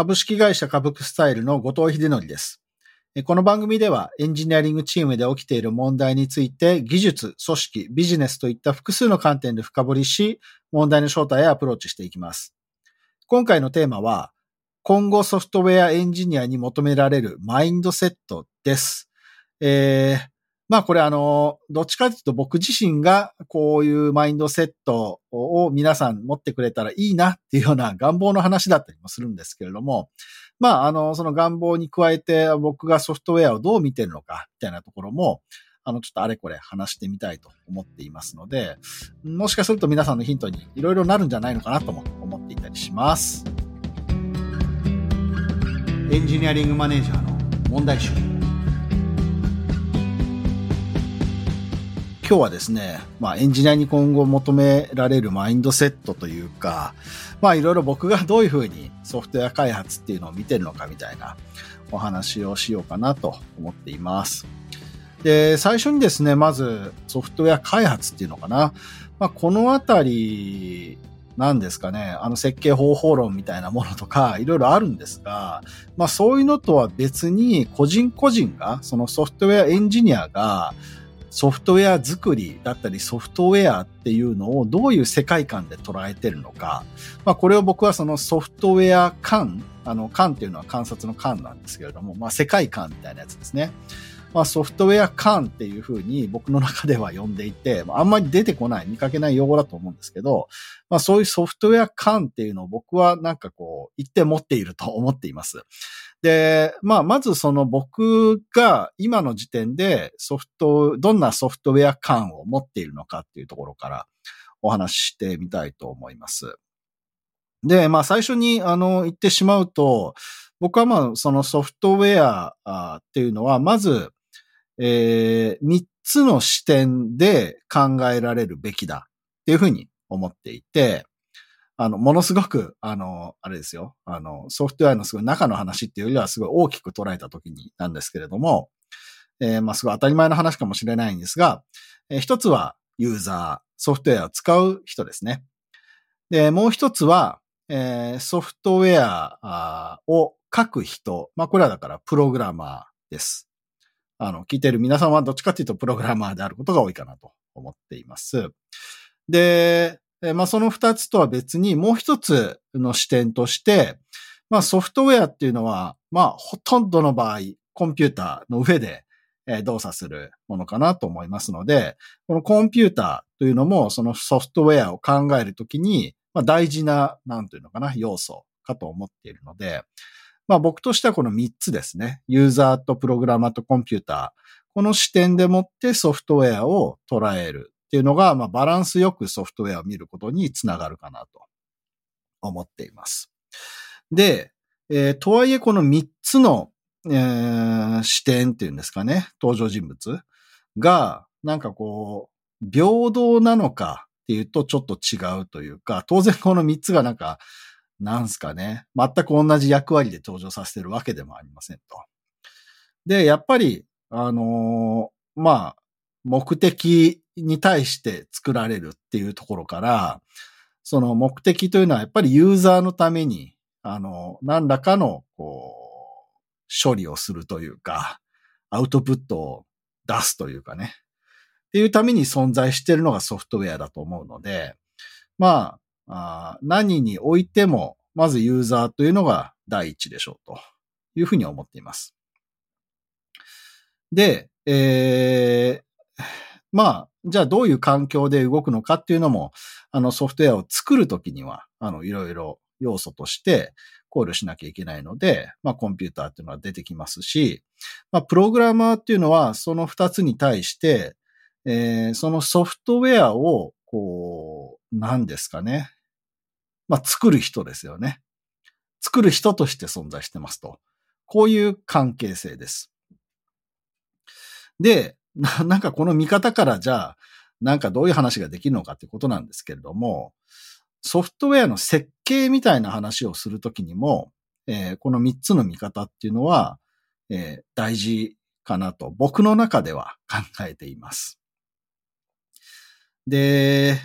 株式会社株クスタイルの後藤秀則です。この番組ではエンジニアリングチームで起きている問題について技術、組織、ビジネスといった複数の観点で深掘りし、問題の正体へアプローチしていきます。今回のテーマは、今後ソフトウェアエンジニアに求められるマインドセットです。えー、まあこれあの、どっちかというと僕自身がこういうマインドセットを皆さん持ってくれたらいいなっていうような願望の話だったりもするんですけれども、まああの、その願望に加えて僕がソフトウェアをどう見てるのかみたいなところも、あの、ちょっとあれこれ話してみたいと思っていますので、もしかすると皆さんのヒントにいろいろなるんじゃないのかなとも思っていたりします。エンジニアリングマネージャーの問題集。今日はですね、まあエンジニアに今後求められるマインドセットというか、まあいろいろ僕がどういうふうにソフトウェア開発っていうのを見てるのかみたいなお話をしようかなと思っています。で、最初にですね、まずソフトウェア開発っていうのかな。まあこのあたりなんですかね、あの設計方法論みたいなものとか、いろいろあるんですが、まあそういうのとは別に、個人個人が、そのソフトウェアエンジニアが、ソフトウェア作りだったりソフトウェアっていうのをどういう世界観で捉えてるのか。まあこれを僕はそのソフトウェア観、あの観っていうのは観察の観なんですけれども、まあ世界観みたいなやつですね。まあソフトウェア観っていうふうに僕の中では呼んでいて、あ、んまり出てこない、見かけない用語だと思うんですけど、まあそういうソフトウェア観っていうのを僕はなんかこう、一点持っていると思っています。で、まあ、まずその僕が今の時点でソフト、どんなソフトウェア感を持っているのかっていうところからお話ししてみたいと思います。で、まあ最初にあの言ってしまうと、僕はまあそのソフトウェアっていうのは、まず、えー、3つの視点で考えられるべきだっていうふうに思っていて、あの、ものすごく、あの、あれですよ。あの、ソフトウェアのすごい中の話っていうよりはすごい大きく捉えた時になんですけれども、えー、まあ、すごい当たり前の話かもしれないんですが、えー、一つはユーザー、ソフトウェアを使う人ですね。で、もう一つは、えー、ソフトウェアを書く人。まあ、これはだからプログラマーです。あの、聞いてる皆さんはどっちかっていうとプログラマーであることが多いかなと思っています。で、まあ、その二つとは別にもう一つの視点として、まあ、ソフトウェアっていうのは、まあ、ほとんどの場合、コンピューターの上で、動作するものかなと思いますので、このコンピューターというのも、そのソフトウェアを考えるときに、まあ、大事な、なんというのかな、要素かと思っているので、まあ僕としてはこの3つですね。ユーザーとプログラマーとコンピューター。この視点でもってソフトウェアを捉えるっていうのが、まあ、バランスよくソフトウェアを見ることにつながるかなと思っています。で、えー、とはいえこの3つの、えー、視点っていうんですかね、登場人物が、なんかこう、平等なのかっていうとちょっと違うというか、当然この3つがなんか、なんすかね、全く同じ役割で登場させてるわけでもありませんと。で、やっぱり、あのー、まあ、目的に対して作られるっていうところから、その目的というのはやっぱりユーザーのために、あの、何らかの、こう、処理をするというか、アウトプットを出すというかね。っていうために存在しているのがソフトウェアだと思うので、まあ、あ何においても、まずユーザーというのが第一でしょうというふうに思っています。で、えー、まあ、じゃあどういう環境で動くのかっていうのも、あのソフトウェアを作るときには、あの、いろいろ要素として考慮しなきゃいけないので、まあ、コンピューターっていうのは出てきますし、まあ、プログラマーっていうのは、その二つに対して、えー、そのソフトウェアを、こう、何ですかね。まあ、作る人ですよね。作る人として存在してますと。こういう関係性です。で、な なんかこの見方からじゃあ、なんかどういう話ができるのかってことなんですけれども、ソフトウェアの設計みたいな話をするときにも、えー、この3つの見方っていうのは、えー、大事かなと僕の中では 考えています。で、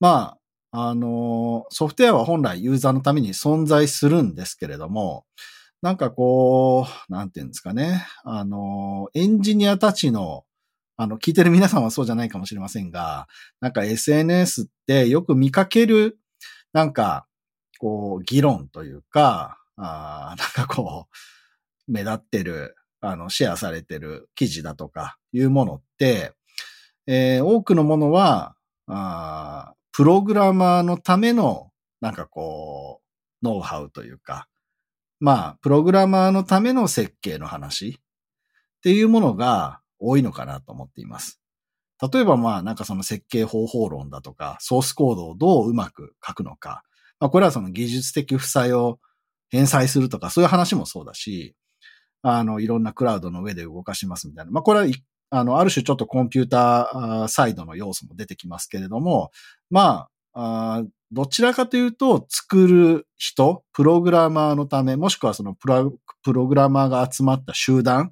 まあ、あの、ソフトウェアは本来ユーザーのために存在するんですけれども、なんかこう、なんていうんですかね。あの、エンジニアたちの、あの、聞いてる皆さんはそうじゃないかもしれませんが、なんか SNS ってよく見かける、なんか、こう、議論というか、あなんかこう、目立ってる、あの、シェアされてる記事だとかいうものって、えー、多くのものは、あプログラマーのための、なんかこう、ノウハウというか、まあ、プログラマーのための設計の話っていうものが多いのかなと思っています。例えばまあ、なんかその設計方法論だとか、ソースコードをどううまく書くのか。まあ、これはその技術的負債を返済するとか、そういう話もそうだし、あの、いろんなクラウドの上で動かしますみたいな。まあ、これは、あの、ある種ちょっとコンピューターサイドの要素も出てきますけれども、まあ、あどちらかというと、作る人、プログラマーのため、もしくはそのプロプログラマーが集まった集団、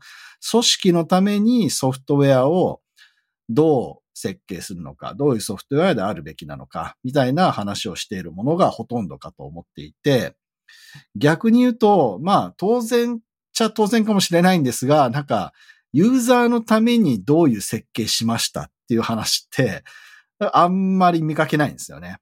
組織のためにソフトウェアをどう設計するのか、どういうソフトウェアであるべきなのか、みたいな話をしているものがほとんどかと思っていて、逆に言うと、まあ、当然ちゃ当然かもしれないんですが、なんか、ユーザーのためにどういう設計しましたっていう話って、あんまり見かけないんですよね。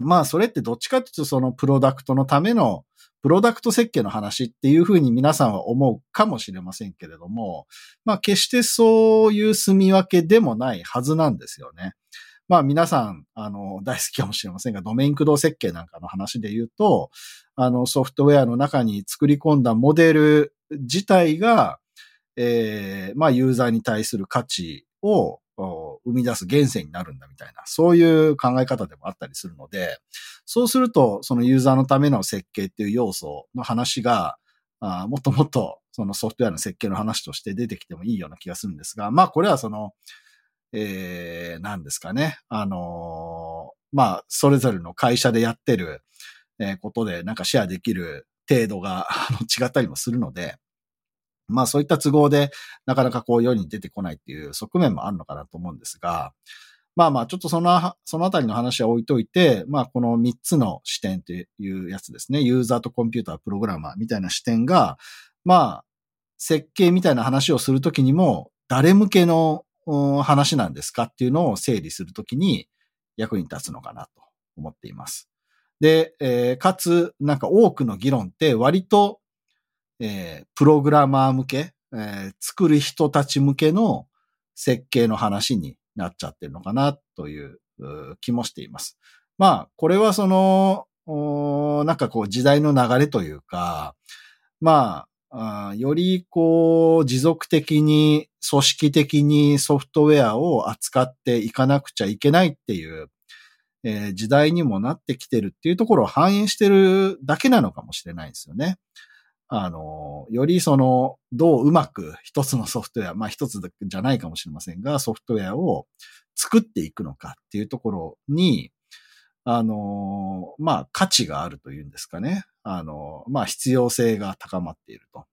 まあ、それってどっちかっていうと、そのプロダクトのための、プロダクト設計の話っていうふうに皆さんは思うかもしれませんけれども、まあ、決してそういう住み分けでもないはずなんですよね。まあ皆さん、あの、大好きかもしれませんが、ドメイン駆動設計なんかの話で言うと、あの、ソフトウェアの中に作り込んだモデル自体が、えー、まあユーザーに対する価値を生み出す源泉になるんだみたいな、そういう考え方でもあったりするので、そうすると、そのユーザーのための設計っていう要素の話が、あもっともっとそのソフトウェアの設計の話として出てきてもいいような気がするんですが、まあこれはその、えー、なんですかね。あのー、まあ、それぞれの会社でやってる、えことでなんかシェアできる程度が違ったりもするので、まあそういった都合でなかなかこう世に出てこないっていう側面もあるのかなと思うんですが、まあまあちょっとその、そのあたりの話は置いといて、まあこの3つの視点というやつですね。ユーザーとコンピューター、プログラマーみたいな視点が、まあ設計みたいな話をするときにも誰向けの話なんですかっていうのを整理するときに役に立つのかなと思っています。で、えー、かつ、なんか多くの議論って割と、えー、プログラマー向け、えー、作る人たち向けの設計の話になっちゃってるのかなという気もしています。まあ、これはその、なんかこう時代の流れというか、まあ、よりこう持続的に組織的にソフトウェアを扱っていかなくちゃいけないっていうえー、時代にもなってきてるっていうところを反映してるだけなのかもしれないですよね。あの、よりその、どううまく一つのソフトウェア、まあ一つじゃないかもしれませんが、ソフトウェアを作っていくのかっていうところに、あの、まあ価値があるというんですかね。あの、まあ必要性が高まっていると。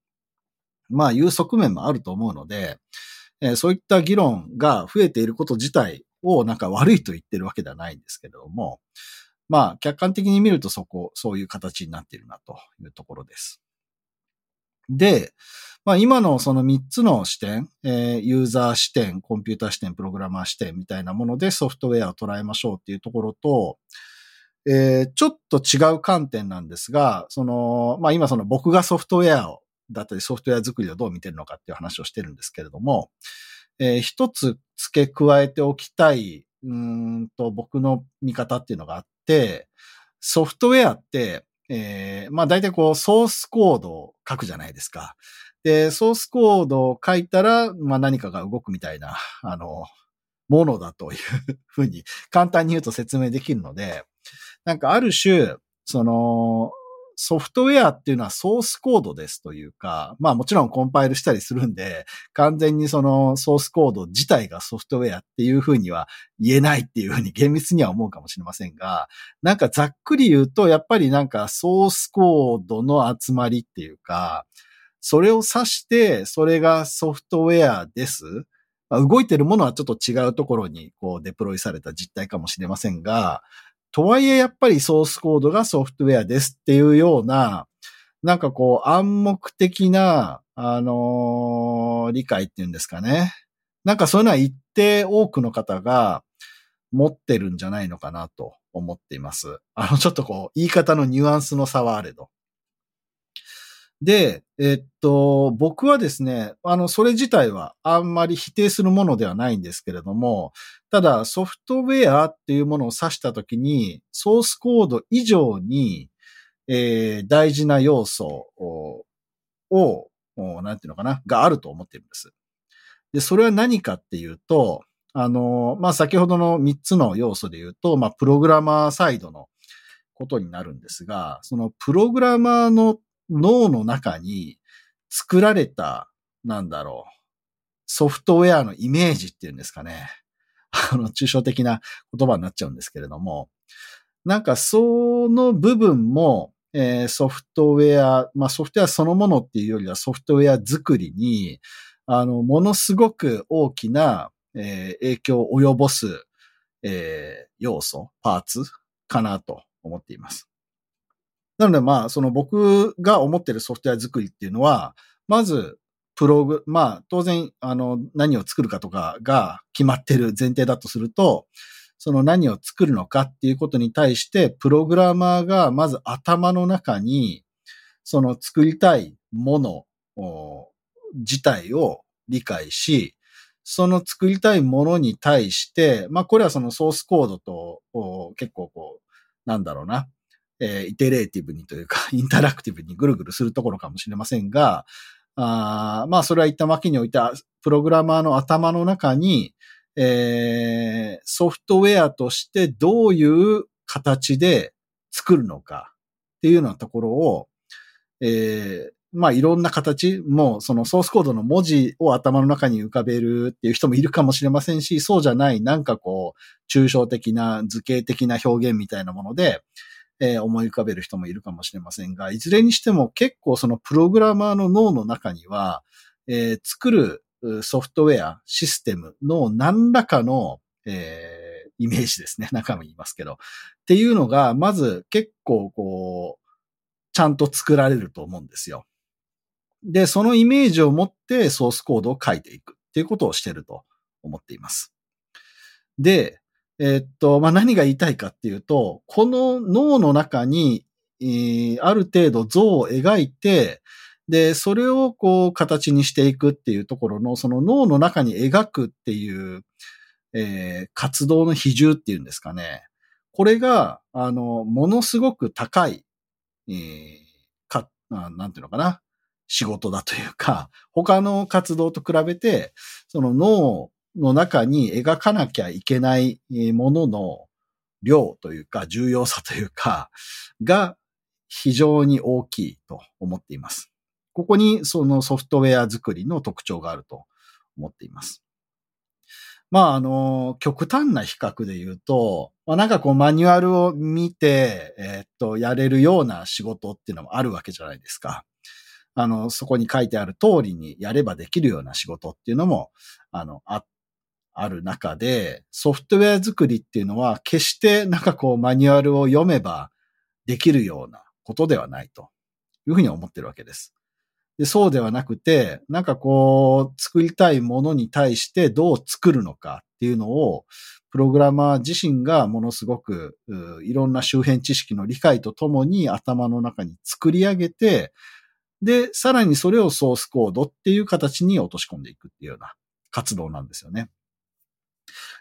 まあいう側面もあると思うので、えー、そういった議論が増えていること自体をなんか悪いと言ってるわけではないんですけれども、まあ、客観的に見るとそこ、そういう形になっているなというところです。で、まあ今のその3つの視点、えー、ユーザー視点、コンピューター視点、プログラマー視点みたいなものでソフトウェアを捉えましょうっていうところと、えー、ちょっと違う観点なんですが、その、まあ今その僕がソフトウェアを、だったりソフトウェア作りをどう見てるのかっていう話をしてるんですけれども、えー、一つ付け加えておきたい、うんと、僕の見方っていうのがあって、ソフトウェアって、えー、まあ大体こうソースコードを書くじゃないですか。で、ソースコードを書いたら、まあ何かが動くみたいな、あの、ものだというふうに簡単に言うと説明できるので、なんかある種、その、ソフトウェアっていうのはソースコードですというか、まあもちろんコンパイルしたりするんで、完全にそのソースコード自体がソフトウェアっていうふうには言えないっていうふうに厳密には思うかもしれませんが、なんかざっくり言うと、やっぱりなんかソースコードの集まりっていうか、それを指して、それがソフトウェアです。まあ、動いてるものはちょっと違うところにこうデプロイされた実態かもしれませんが、とはいえやっぱりソースコードがソフトウェアですっていうような、なんかこう暗黙的な、あのー、理解っていうんですかね。なんかそういうのは一定多くの方が持ってるんじゃないのかなと思っています。あの、ちょっとこう、言い方のニュアンスの差はあれど。で、えっと、僕はですね、あの、それ自体はあんまり否定するものではないんですけれども、ただソフトウェアっていうものを指したときに、ソースコード以上に、えー、大事な要素を、をなんていうのかな、があると思っているんです。で、それは何かっていうと、あの、まあ、先ほどの3つの要素で言うと、まあ、プログラマーサイドのことになるんですが、そのプログラマーの脳の中に作られた、なんだろう、ソフトウェアのイメージっていうんですかね。あの、抽象的な言葉になっちゃうんですけれども、なんかその部分も、えー、ソフトウェア、まあソフトウェアそのものっていうよりはソフトウェア作りに、あの、ものすごく大きな、えー、影響を及ぼす、えー、要素、パーツかなと思っています。なのでまあ、その僕が思ってるソフトウェア作りっていうのは、まず、プログ、まあ、当然、あの、何を作るかとかが決まってる前提だとすると、その何を作るのかっていうことに対して、プログラマーがまず頭の中に、その作りたいもの自体を理解し、その作りたいものに対して、まあこれはそのソースコードと結構こう、なんだろうな、えー、イテレーティブにというか、インタラクティブにぐるぐるするところかもしれませんが、あまあ、それは一旦脇に置いたプログラマーの頭の中に、えー、ソフトウェアとしてどういう形で作るのかっていうようなところを、えー、まあいろんな形、もうそのソースコードの文字を頭の中に浮かべるっていう人もいるかもしれませんし、そうじゃないなんかこう、抽象的な図形的な表現みたいなもので、えー、思い浮かべる人もいるかもしれませんが、いずれにしても結構そのプログラマーの脳の中には、えー、作るソフトウェア、システムの何らかの、えー、イメージですね。中身言いますけど。っていうのが、まず結構こう、ちゃんと作られると思うんですよ。で、そのイメージを持ってソースコードを書いていくっていうことをしてると思っています。で、え、っと、まあ、何が言いたいかっていうと、この脳の中に、えー、ある程度像を描いて、で、それをこう形にしていくっていうところの、その脳の中に描くっていう、えー、活動の比重っていうんですかね。これが、あの、ものすごく高い、えー、か、なんていうのかな。仕事だというか、他の活動と比べて、その脳の中に描かなきゃいけないものの量というか、重要さというか、が非常に大きいと思っています。ここにそのソフトウェア作りの特徴があると思っています。まあ、あの、極端な比較で言うと、まあ、なんかこうマニュアルを見て、えー、っと、やれるような仕事っていうのもあるわけじゃないですか。あの、そこに書いてある通りにやればできるような仕事っていうのも、あの、あっある中で、ソフトウェア作りっていうのは、決してなんかこうマニュアルを読めばできるようなことではないというふうに思ってるわけです。でそうではなくて、なんかこう、作りたいものに対してどう作るのかっていうのを、プログラマー自身がものすごくいろんな周辺知識の理解とともに頭の中に作り上げて、で、さらにそれをソースコードっていう形に落とし込んでいくっていうような活動なんですよね。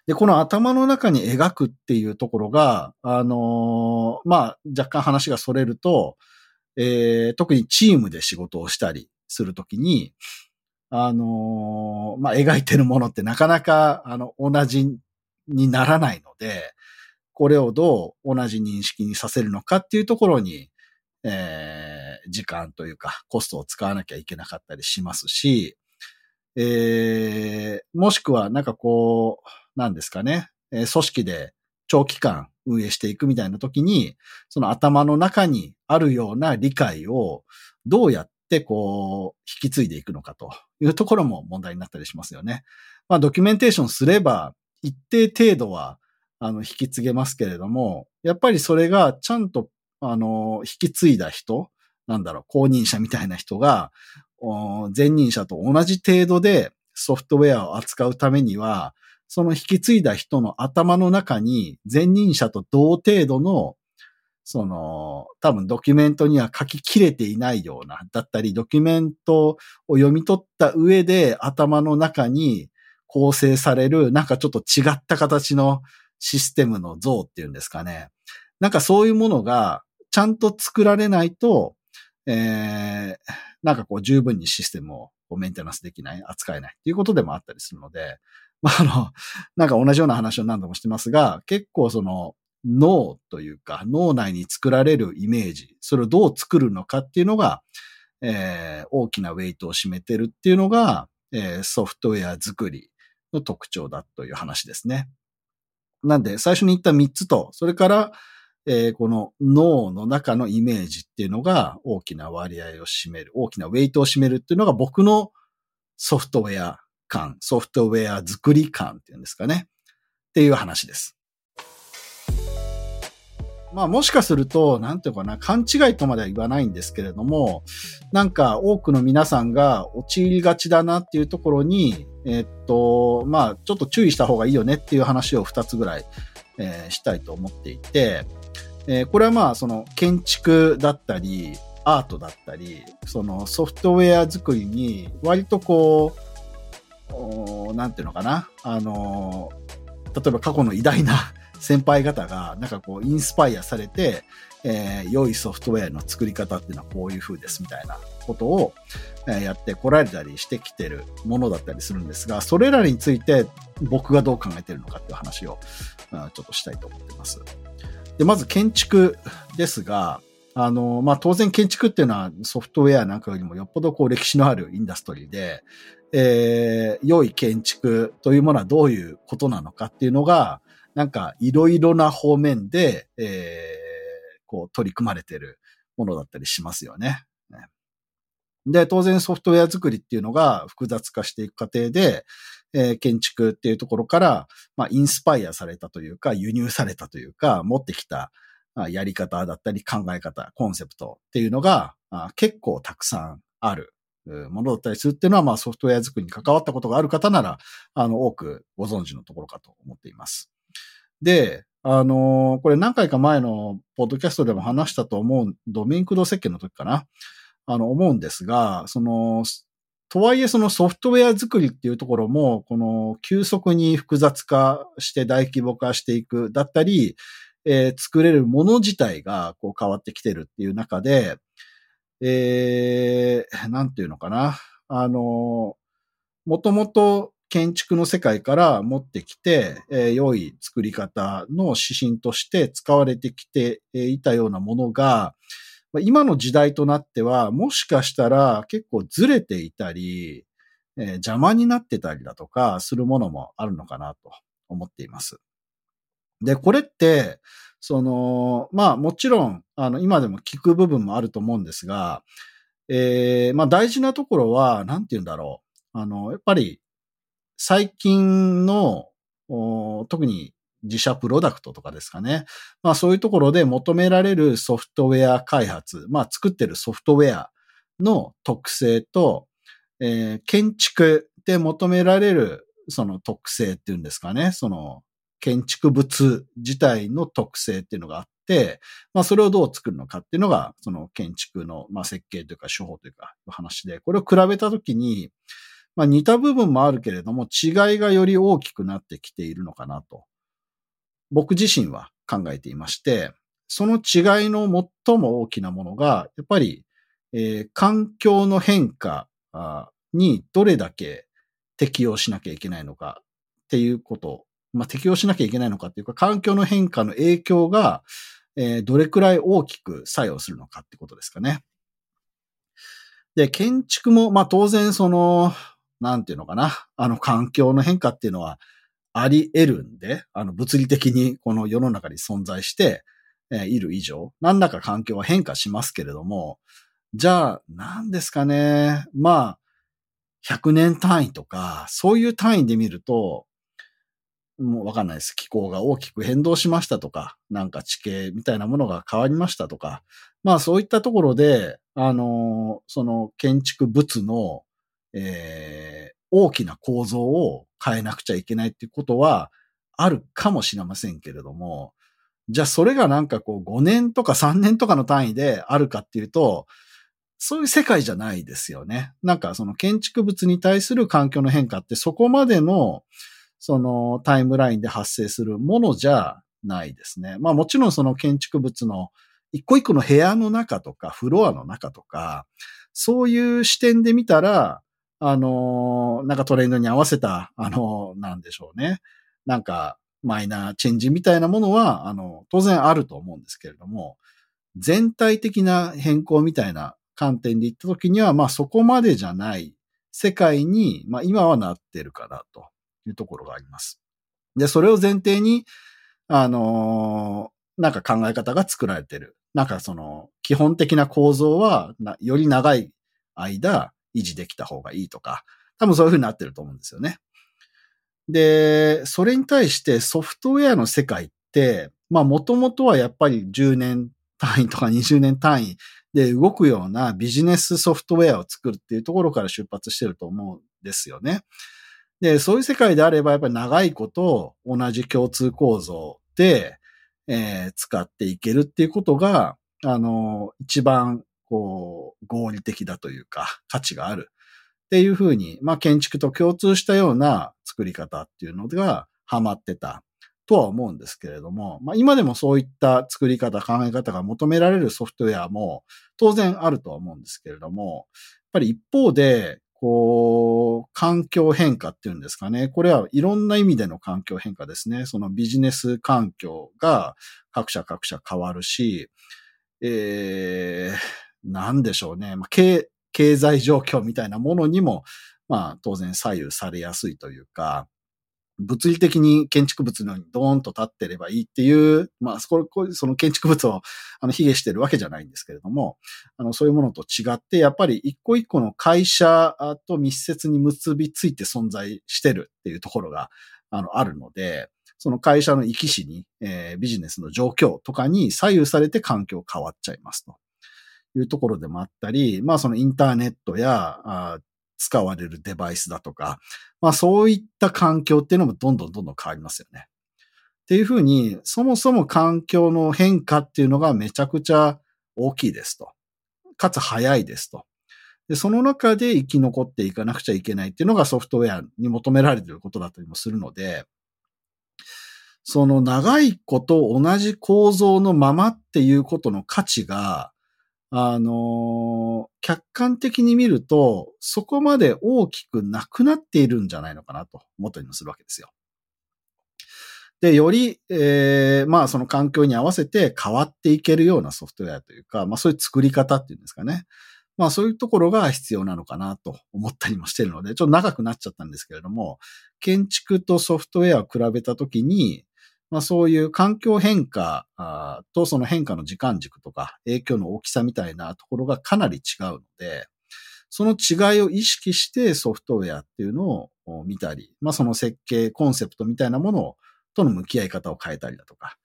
で、この頭の中に描くっていうところが、あのー、まあ、若干話が逸れると、えー、特にチームで仕事をしたりするときに、あのー、まあ、描いてるものってなかなか、あの、同じにならないので、これをどう同じ認識にさせるのかっていうところに、えー、時間というか、コストを使わなきゃいけなかったりしますし、えー、もしくはなんかこう、なんですかね、えー、組織で長期間運営していくみたいな時に、その頭の中にあるような理解をどうやってこう、引き継いでいくのかというところも問題になったりしますよね。まあドキュメンテーションすれば、一定程度は、あの、引き継げますけれども、やっぱりそれがちゃんと、あの、引き継いだ人、なんだろう、公認者みたいな人が、前任者と同じ程度でソフトウェアを扱うためには、その引き継いだ人の頭の中に前任者と同程度の、その、多分ドキュメントには書ききれていないような、だったり、ドキュメントを読み取った上で頭の中に構成される、なんかちょっと違った形のシステムの像っていうんですかね。なんかそういうものがちゃんと作られないと、えー、なんかこう十分にシステムをメンテナンスできない、扱えないっていうことでもあったりするので、まあ、あの、なんか同じような話を何度もしてますが、結構その脳というか脳内に作られるイメージ、それをどう作るのかっていうのが、えー、大きなウェイトを占めてるっていうのが、えー、ソフトウェア作りの特徴だという話ですね。なんで、最初に言った3つと、それから、えー、この脳の中のイメージっていうのが大きな割合を占める、大きなウェイトを占めるっていうのが僕のソフトウェア感、ソフトウェア作り感っていうんですかね。っていう話です。まあもしかすると、なんていうかな、勘違いとまでは言わないんですけれども、なんか多くの皆さんが陥りがちだなっていうところに、えっと、まあちょっと注意した方がいいよねっていう話を2つぐらい、えー、したいと思っていて、えー、これはまあその建築だったり、アートだったり、そのソフトウェア作りに割とこう、なんていうのかな、あの、例えば過去の偉大な 先輩方が、なんかこう、インスパイアされて、えー、良いソフトウェアの作り方っていうのはこういう風ですみたいなことを、え、やってこられたりしてきてるものだったりするんですが、それらについて僕がどう考えてるのかっていう話を、ちょっとしたいと思ってます。で、まず建築ですが、あの、まあ、当然建築っていうのはソフトウェアなんかよりもよっぽどこう歴史のあるインダストリーで、えー、良い建築というものはどういうことなのかっていうのが、なんかいろいろな方面で、えー、こう取り組まれてるものだったりしますよね。で、当然ソフトウェア作りっていうのが複雑化していく過程で、えー、建築っていうところから、まあ、インスパイアされたというか、輸入されたというか、持ってきたやり方だったり考え方、コンセプトっていうのが結構たくさんあるものだったりするっていうのは、まあソフトウェア作りに関わったことがある方なら、あの、多くご存知のところかと思っています。で、あの、これ何回か前のポッドキャストでも話したと思う、ドメイン駆動設計の時かな？あの、思うんですが、その、とはいえそのソフトウェア作りっていうところも、この急速に複雑化して大規模化していくだったり、えー、作れるもの自体がこう変わってきてるっていう中で、えー、なんていうのかな。あの、もともと建築の世界から持ってきて、えー、良い作り方の指針として使われてきていたようなものが、今の時代となっては、もしかしたら結構ずれていたり、えー、邪魔になってたりだとかするものもあるのかなと思っています。で、これって、その、まあもちろん、あの、今でも聞く部分もあると思うんですが、えー、まあ大事なところは、なんて言うんだろう。あの、やっぱり、最近の、特に自社プロダクトとかですかね。まあそういうところで求められるソフトウェア開発、まあ作ってるソフトウェアの特性と、えー、建築で求められるその特性っていうんですかね。その建築物自体の特性っていうのがあって、まあそれをどう作るのかっていうのが、その建築の、まあ、設計というか手法というか話で、これを比べたときに、まあ似た部分もあるけれども違いがより大きくなってきているのかなと。僕自身は考えていまして、その違いの最も大きなものが、やっぱり、えー、環境の変化にどれだけ適応しなきゃいけないのかっていうことまあ、適応しなきゃいけないのかっていうか、環境の変化の影響が、えー、どれくらい大きく作用するのかってことですかね。で、建築も、まあ、当然その、なんていうのかな、あの環境の変化っていうのはあり得るんで、あの物理的にこの世の中に存在して、え、いる以上、何らか環境は変化しますけれども、じゃあ、何ですかね。まあ、100年単位とか、そういう単位で見ると、もうわかんないです。気候が大きく変動しましたとか、なんか地形みたいなものが変わりましたとか、まあそういったところで、あの、その建築物の、えー、大きな構造を変えなくちゃいけないっていうことはあるかもしれませんけれども、じゃあそれがなんかこう5年とか3年とかの単位であるかっていうと、そういう世界じゃないですよね。なんかその建築物に対する環境の変化ってそこまでのそのタイムラインで発生するものじゃないですね。まあもちろんその建築物の一個一個の部屋の中とかフロアの中とか、そういう視点で見たら、あの、なんかトレンドに合わせた、あの、なんでしょうね。なんかマイナーチェンジみたいなものは、あの、当然あると思うんですけれども、全体的な変更みたいな観点で言ったときには、まあそこまでじゃない世界に、まあ今はなってるかなというところがあります。で、それを前提に、あのー、なんか考え方が作られてる。なんかその、基本的な構造は、より長い間維持できた方がいいとか、多分そういう風になってると思うんですよね。で、それに対してソフトウェアの世界って、まあもともとはやっぱり10年単位とか20年単位で動くようなビジネスソフトウェアを作るっていうところから出発してると思うんですよね。で、そういう世界であればやっぱり長いこと同じ共通構造で、えー、使っていけるっていうことが、あの、一番合理的だというか価値があるっていうふうに、まあ建築と共通したような作り方っていうのがハマってたとは思うんですけれども、まあ今でもそういった作り方、考え方が求められるソフトウェアも当然あるとは思うんですけれども、やっぱり一方で、こう、環境変化っていうんですかね。これはいろんな意味での環境変化ですね。そのビジネス環境が各社各社変わるし、えー、なんでしょうね。まあ、経、経済状況みたいなものにも、まあ当然左右されやすいというか、物理的に建築物のようにドーンと立ってればいいっていう、まあ、そこ、その建築物を、あの、卑下してるわけじゃないんですけれども、あの、そういうものと違って、やっぱり一個一個の会社と密接に結びついて存在してるっていうところが、あの、あるので、その会社の生き死に、えー、ビジネスの状況とかに左右されて環境変わっちゃいますというところでもあったり、まあそのインターネットや、使われるデバイスだとか、まあそういった環境っていうのもどんどんどんどん変わりますよね。っていうふうに、そもそも環境の変化っていうのがめちゃくちゃ大きいですと。かつ早いですと。で、その中で生き残っていかなくちゃいけないっていうのがソフトウェアに求められていることだったりもするので、その長いこと同じ構造のままっていうことの価値が、あの、客観的に見ると、そこまで大きくなくなっているんじゃないのかなと思ったりもするわけですよ。で、より、えー、まあその環境に合わせて変わっていけるようなソフトウェアというか、まあそういう作り方っていうんですかね。まあそういうところが必要なのかなと思ったりもしてるので、ちょっと長くなっちゃったんですけれども、建築とソフトウェアを比べたときに、まあそういう環境変化とその変化の時間軸とか影響の大きさみたいなところがかなり違うので、その違いを意識してソフトウェアっていうのを見たり、まあその設計、コンセプトみたいなものとの向き合い方を変えたりだとか、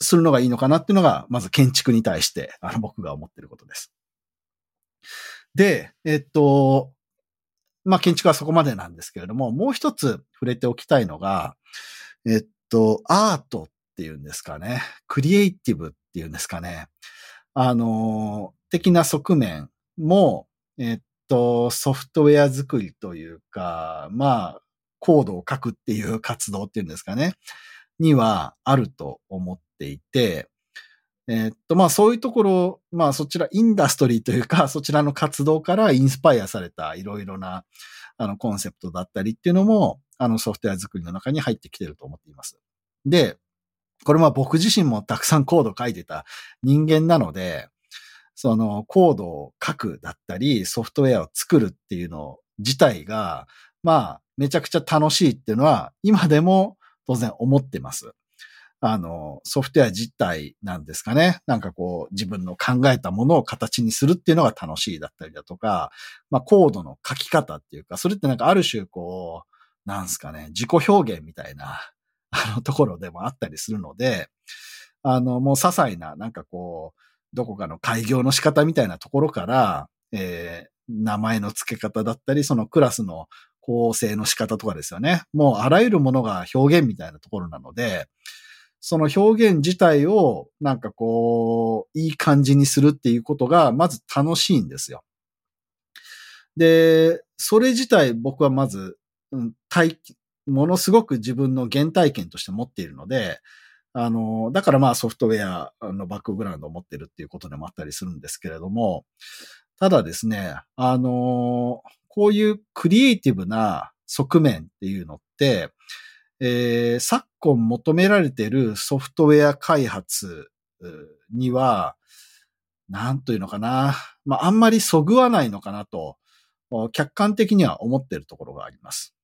するのがいいのかなっていうのが、まず建築に対して、あの僕が思ってることです。で、えっと、まあ建築はそこまでなんですけれども、もう一つ触れておきたいのが、えっと、アートっていうんですかね。クリエイティブっていうんですかね。あの、的な側面も、えっと、ソフトウェア作りというか、まあ、コードを書くっていう活動っていうんですかね。にはあると思っていて、えっと、まあそういうところ、まあそちらインダストリーというか、そちらの活動からインスパイアされたいろいろな、あの、コンセプトだったりっていうのも、あのソフトウェア作りの中に入ってきてると思っています。で、これは僕自身もたくさんコード書いてた人間なので、そのコードを書くだったり、ソフトウェアを作るっていうの自体が、まあ、めちゃくちゃ楽しいっていうのは、今でも当然思ってます。あの、ソフトウェア自体なんですかね。なんかこう、自分の考えたものを形にするっていうのが楽しいだったりだとか、まあ、コードの書き方っていうか、それってなんかある種こう、なんすかね、自己表現みたいな、あのところでもあったりするので、あの、もう些細な、なんかこう、どこかの開業の仕方みたいなところから、えー、名前の付け方だったり、そのクラスの構成の仕方とかですよね。もうあらゆるものが表現みたいなところなので、その表現自体をなんかこう、いい感じにするっていうことがまず楽しいんですよ。で、それ自体僕はまず、体、ものすごく自分の原体験として持っているので、あの、だからまあソフトウェアのバックグラウンドを持ってるっていうことでもあったりするんですけれども、ただですね、あの、こういうクリエイティブな側面っていうのって、えー、昨今求められているソフトウェア開発には、なんというのかな。まあ、あんまりそぐわないのかなと、客観的には思っているところがあります。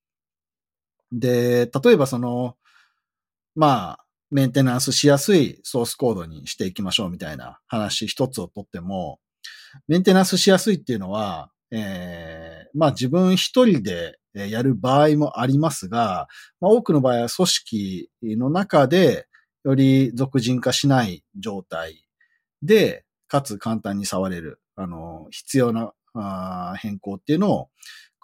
で、例えばその、まあ、メンテナンスしやすいソースコードにしていきましょうみたいな話一つをとっても、メンテナンスしやすいっていうのは、えー、まあ自分一人でやる場合もありますが、まあ、多くの場合は組織の中でより俗人化しない状態で、かつ簡単に触れる、あの、必要な変更っていうのを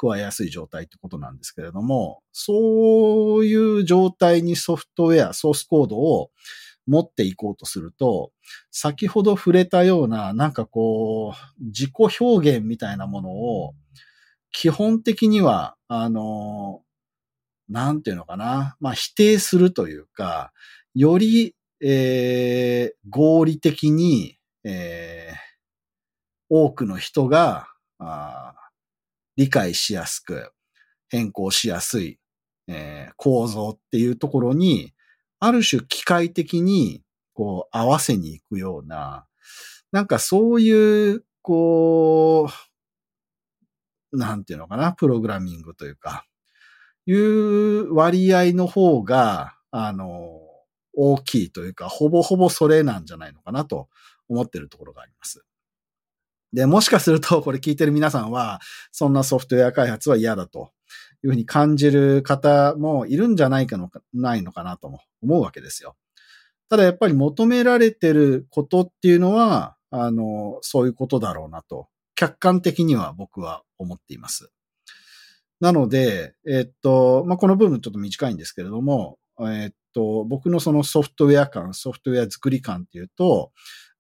加えやすい状態ってことなんですけれども、そういう状態にソフトウェア、ソースコードを持っていこうとすると、先ほど触れたような、なんかこう、自己表現みたいなものを、基本的には、あの、なんていうのかな。まあ、否定するというか、より、えー、合理的に、えー、多くの人があ理解しやすく、変更しやすい、えー、構造っていうところに、ある種機械的に、こう、合わせに行くような、なんかそういう、こう、なんていうのかな、プログラミングというか、いう割合の方が、あの、大きいというか、ほぼほぼそれなんじゃないのかなと思ってるところがあります。で、もしかすると、これ聞いてる皆さんは、そんなソフトウェア開発は嫌だというふうに感じる方もいるんじゃないかのか、ないのかなとも思うわけですよ。ただやっぱり求められてることっていうのは、あの、そういうことだろうなと、客観的には僕は思っています。なので、えっと、まあ、この部分ちょっと短いんですけれども、えっと、僕のそのソフトウェア感、ソフトウェア作り感っていうと、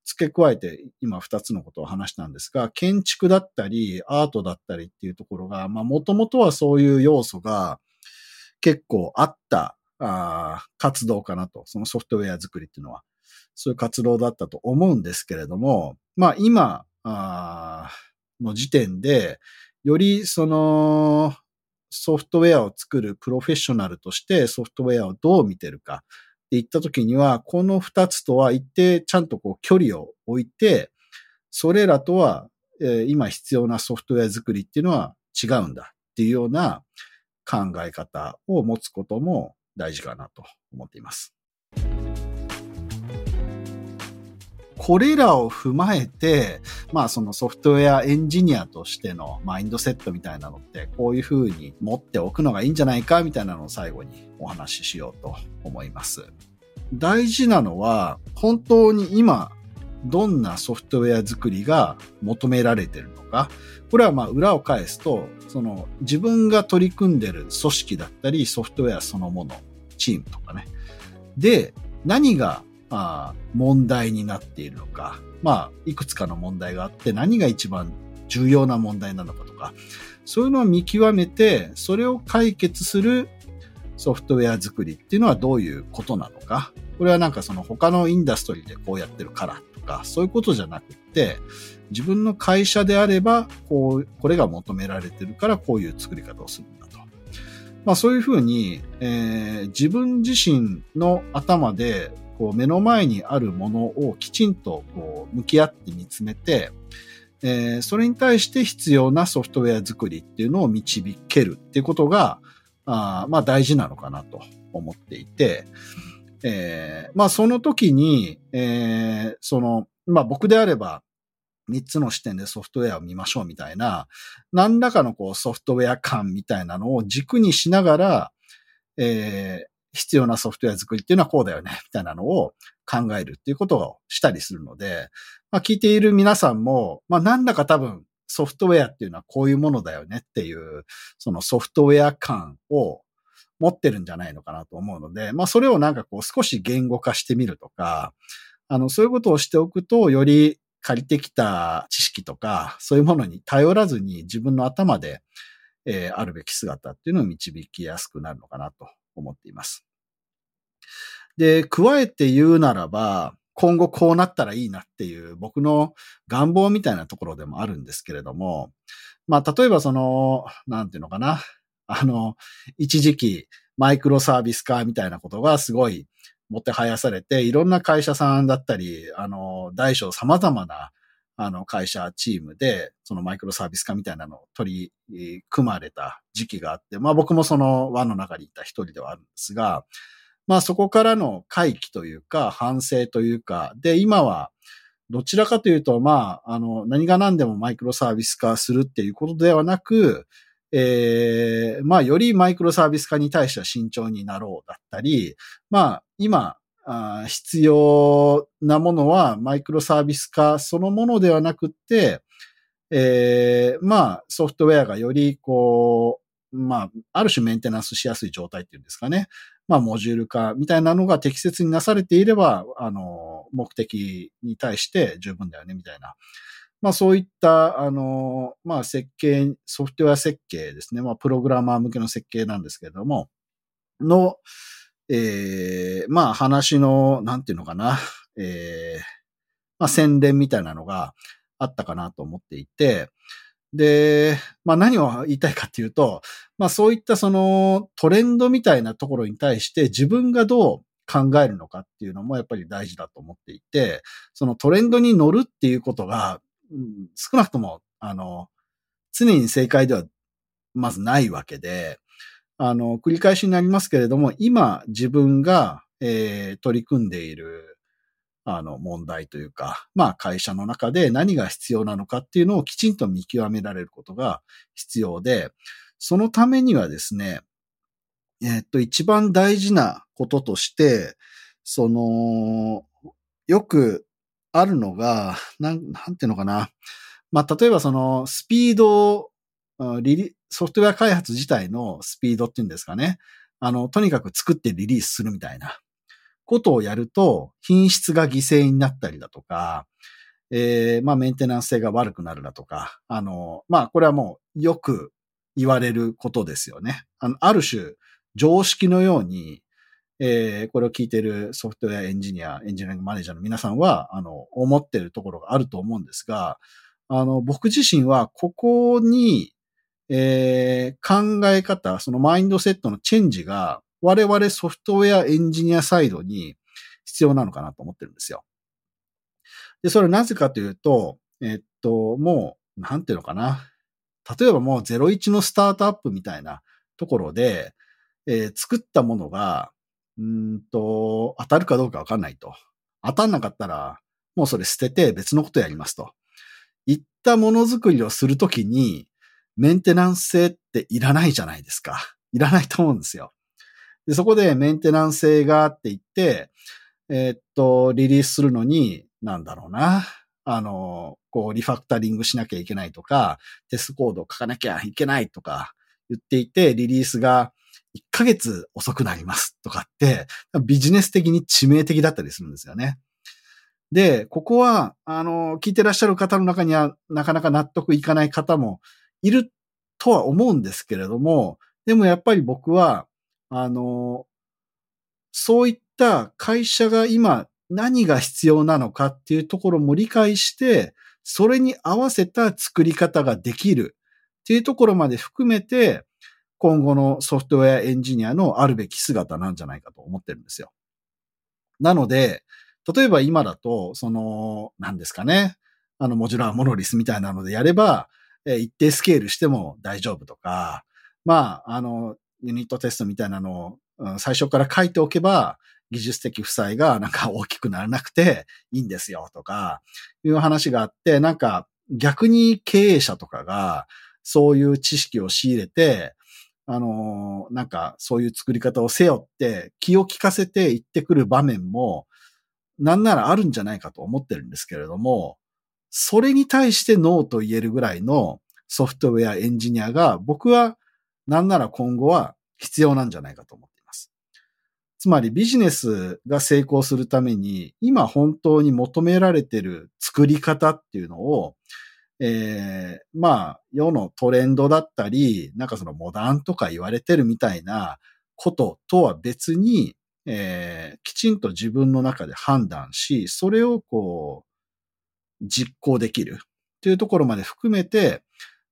付け加えて今二つのことを話したんですが、建築だったり、アートだったりっていうところが、まあもともとはそういう要素が結構あったあ活動かなと。そのソフトウェア作りっていうのは。そういう活動だったと思うんですけれども、まあ今あの時点で、よりそのソフトウェアを作るプロフェッショナルとしてソフトウェアをどう見てるか。って言った時には、この二つとは一定ちゃんとこう距離を置いて、それらとは、えー、今必要なソフトウェア作りっていうのは違うんだっていうような考え方を持つことも大事かなと思っています。これらを踏まえて、まあそのソフトウェアエンジニアとしてのマインドセットみたいなのって、こういうふうに持っておくのがいいんじゃないかみたいなのを最後にお話ししようと思います。大事なのは、本当に今、どんなソフトウェア作りが求められているのか。これはまあ裏を返すと、その自分が取り組んでる組織だったり、ソフトウェアそのもの、チームとかね。で、何がまあ問題になっているのか、まあ、いくつかの問題があって何が一番重要な問題なのかとか、そういうのを見極めて、それを解決するソフトウェア作りっていうのはどういうことなのか。これはなんかその他のインダストリーでこうやってるからとか、そういうことじゃなくって、自分の会社であれば、こう、これが求められてるからこういう作り方をするんだと。まあそういうふうに、えー、自分自身の頭でこう目の前にあるものをきちんとこう向き合って見つめて、えー、それに対して必要なソフトウェア作りっていうのを導けるっていうことが、あまあ大事なのかなと思っていて、えー、まあその時に、えー、その、まあ僕であれば、3つの視点でソフトウェアを見ましょうみたいな、何らかのこうソフトウェア感みたいなのを軸にしながら、えー、必要なソフトウェア作りっていうのはこうだよね、みたいなのを考えるっていうことをしたりするので、まあ、聞いている皆さんも、まあ、何らか多分ソフトウェアっていうのはこういうものだよねっていう、そのソフトウェア感を持ってるんじゃないのかなと思うので、まあ、それをなんかこう少し言語化してみるとか、あの、そういうことをしておくと、より借りてきた知識とか、そういうものに頼らずに自分の頭で、えー、あるべき姿っていうのを導きやすくなるのかなと思っています。で、加えて言うならば、今後こうなったらいいなっていう僕の願望みたいなところでもあるんですけれども、まあ、例えばその、なんていうのかな。あの、一時期マイクロサービス化みたいなことがすごいもてはやされて、いろんな会社さんだったり、あの、大小様々な、あの、会社、チームで、そのマイクロサービス化みたいなのを取り組まれた時期があって、まあ僕もその輪の中にいた一人ではあるんですが、まあそこからの回帰というか、反省というか、で、今は、どちらかというと、まあ、あの、何が何でもマイクロサービス化するっていうことではなく、えー、まあ、よりマイクロサービス化に対しては慎重になろうだったり、まあ、今、必要なものはマイクロサービス化そのものではなくて、えー、まあ、ソフトウェアがより、こう、まあ、ある種メンテナンスしやすい状態っていうんですかね。まあ、モジュール化みたいなのが適切になされていれば、あの、目的に対して十分だよね、みたいな。まあそういった、あの、まあ設計、ソフトウェア設計ですね。まあプログラマー向けの設計なんですけれども、の、ええー、まあ話の、なんていうのかな、え えー、まあ宣伝みたいなのがあったかなと思っていて、で、まあ何を言いたいかっていうと、まあそういったそのトレンドみたいなところに対して自分がどう考えるのかっていうのもやっぱり大事だと思っていて、そのトレンドに乗るっていうことが少なくとも、あの、常に正解ではまずないわけで、あの、繰り返しになりますけれども、今自分が、えー、取り組んでいる、あの、問題というか、まあ会社の中で何が必要なのかっていうのをきちんと見極められることが必要で、そのためにはですね、えー、っと、一番大事なこととして、その、よくあるのが、なん、なんていうのかな。まあ、例えばその、スピード、リリ、ソフトウェア開発自体のスピードっていうんですかね。あの、とにかく作ってリリースするみたいなことをやると、品質が犠牲になったりだとか、えー、まあ、メンテナンス性が悪くなるだとか、あの、まあ、これはもうよく言われることですよね。あの、ある種、常識のように、えー、これを聞いてるソフトウェアエンジニア、エンジニアリングマネージャーの皆さんは、あの、思ってるところがあると思うんですが、あの、僕自身はここに、えー、考え方、そのマインドセットのチェンジが、我々ソフトウェアエンジニアサイドに必要なのかなと思ってるんですよ。で、それはなぜかというと、えっと、もう、なんていうのかな。例えばもう01のスタートアップみたいなところで、えー、作ったものが、うんと、当たるかどうかわかんないと。当たんなかったら、もうそれ捨てて別のことやりますと。いったものづくりをするときに、メンテナンス性っていらないじゃないですか。いらないと思うんですよ。で、そこでメンテナンス性があって言って、え、っと、リリースするのに、なんだろうな。あの、こう、リファクタリングしなきゃいけないとか、テストコードを書かなきゃいけないとか言っていて、リリースが1ヶ月遅くなりますとかって、ビジネス的に致命的だったりするんですよね。で、ここは、あの、聞いてらっしゃる方の中には、なかなか納得いかない方もいるとは思うんですけれども、でもやっぱり僕は、あの、そういった会社が今何が必要なのかっていうところも理解して、それに合わせた作り方ができるっていうところまで含めて、今後のソフトウェアエンジニアのあるべき姿なんじゃないかと思ってるんですよ。なので、例えば今だと、その、何ですかね、あの、モジュラーモノリスみたいなのでやれば、え一定スケールしても大丈夫とか、まあ、あの、ユニットテストみたいなのを、最初から書いておけば、技術的負債がなんか大きくならなくていいんですよとか、いう話があって、なんか逆に経営者とかがそういう知識を仕入れて、あの、なんかそういう作り方をせよって気を利かせて言ってくる場面もなんならあるんじゃないかと思ってるんですけれども、それに対してノーと言えるぐらいのソフトウェアエンジニアが僕はなんなら今後は必要なんじゃないかと思っています。つまりビジネスが成功するために今本当に求められている作り方っていうのを、えー、まあ世のトレンドだったり、なんかそのモダンとか言われてるみたいなこととは別に、えー、きちんと自分の中で判断し、それをこう、実行できる。というところまで含めて、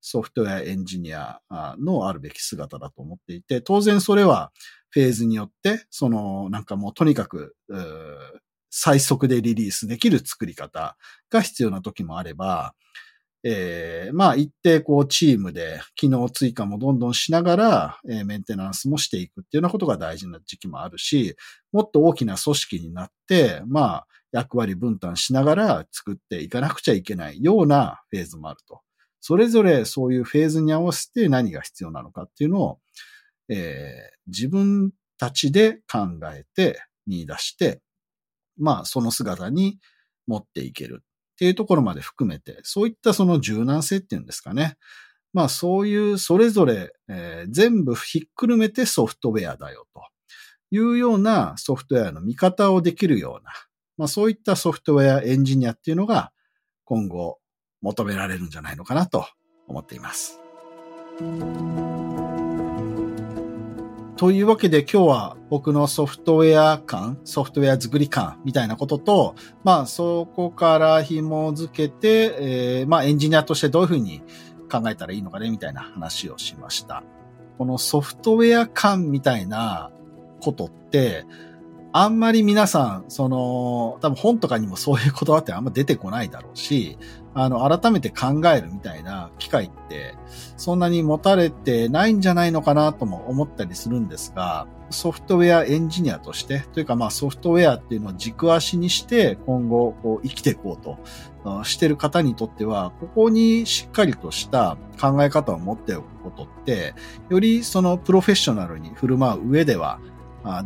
ソフトウェアエンジニアのあるべき姿だと思っていて、当然それはフェーズによって、そのなんかもうとにかく、最速でリリースできる作り方が必要な時もあれば、えー、まあ一定こうチームで機能追加もどんどんしながら、えー、メンテナンスもしていくっていうようなことが大事な時期もあるし、もっと大きな組織になって、まあ役割分担しながら作っていかなくちゃいけないようなフェーズもあると。それぞれそういうフェーズに合わせて何が必要なのかっていうのを、えー、自分たちで考えて見出して、まあその姿に持っていけるっていうところまで含めて、そういったその柔軟性っていうんですかね。まあそういうそれぞれ、えー、全部ひっくるめてソフトウェアだよというようなソフトウェアの見方をできるような、まあそういったソフトウェアエンジニアっていうのが今後求められるんじゃないのかなと思っています。というわけで今日は僕のソフトウェア感、ソフトウェア作り感みたいなことと、まあそこから紐づけて、えー、まあエンジニアとしてどういうふうに考えたらいいのかねみたいな話をしました。このソフトウェア感みたいなことって、あんまり皆さん、その、多分本とかにもそういう言葉ってあんま出てこないだろうし、あの、改めて考えるみたいな機会って、そんなに持たれてないんじゃないのかなとも思ったりするんですが、ソフトウェアエンジニアとして、というかまあソフトウェアっていうのを軸足にして今後こう生きていこうとしてる方にとっては、ここにしっかりとした考え方を持っておくことって、よりそのプロフェッショナルに振る舞う上では、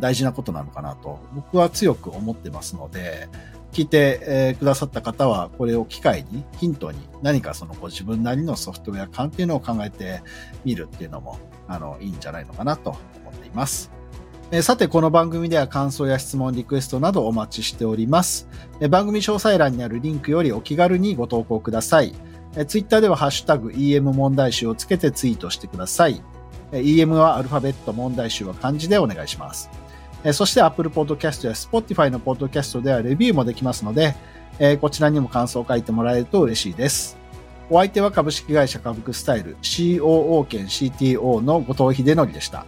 大事なことなのかなと僕は強く思ってますので、聞いて、えー、くださった方はこれを機会にヒントに何かそのご自分なりのソフトウェア感っていうのを考えてみるっていうのもあのいいんじゃないのかなと思っています。えー、さて、この番組では感想や質問、リクエストなどお待ちしております。えー、番組詳細欄にあるリンクよりお気軽にご投稿ください。えー、ツイッターではハッシュタグ EM 問題集をつけてツイートしてください。EM はアルファベット、問題集は漢字でお願いします。そして Apple Podcast や Spotify の Podcast ではレビューもできますので、こちらにも感想を書いてもらえると嬉しいです。お相手は株式会社株式スタイル COO 兼 CTO の後藤秀則でした。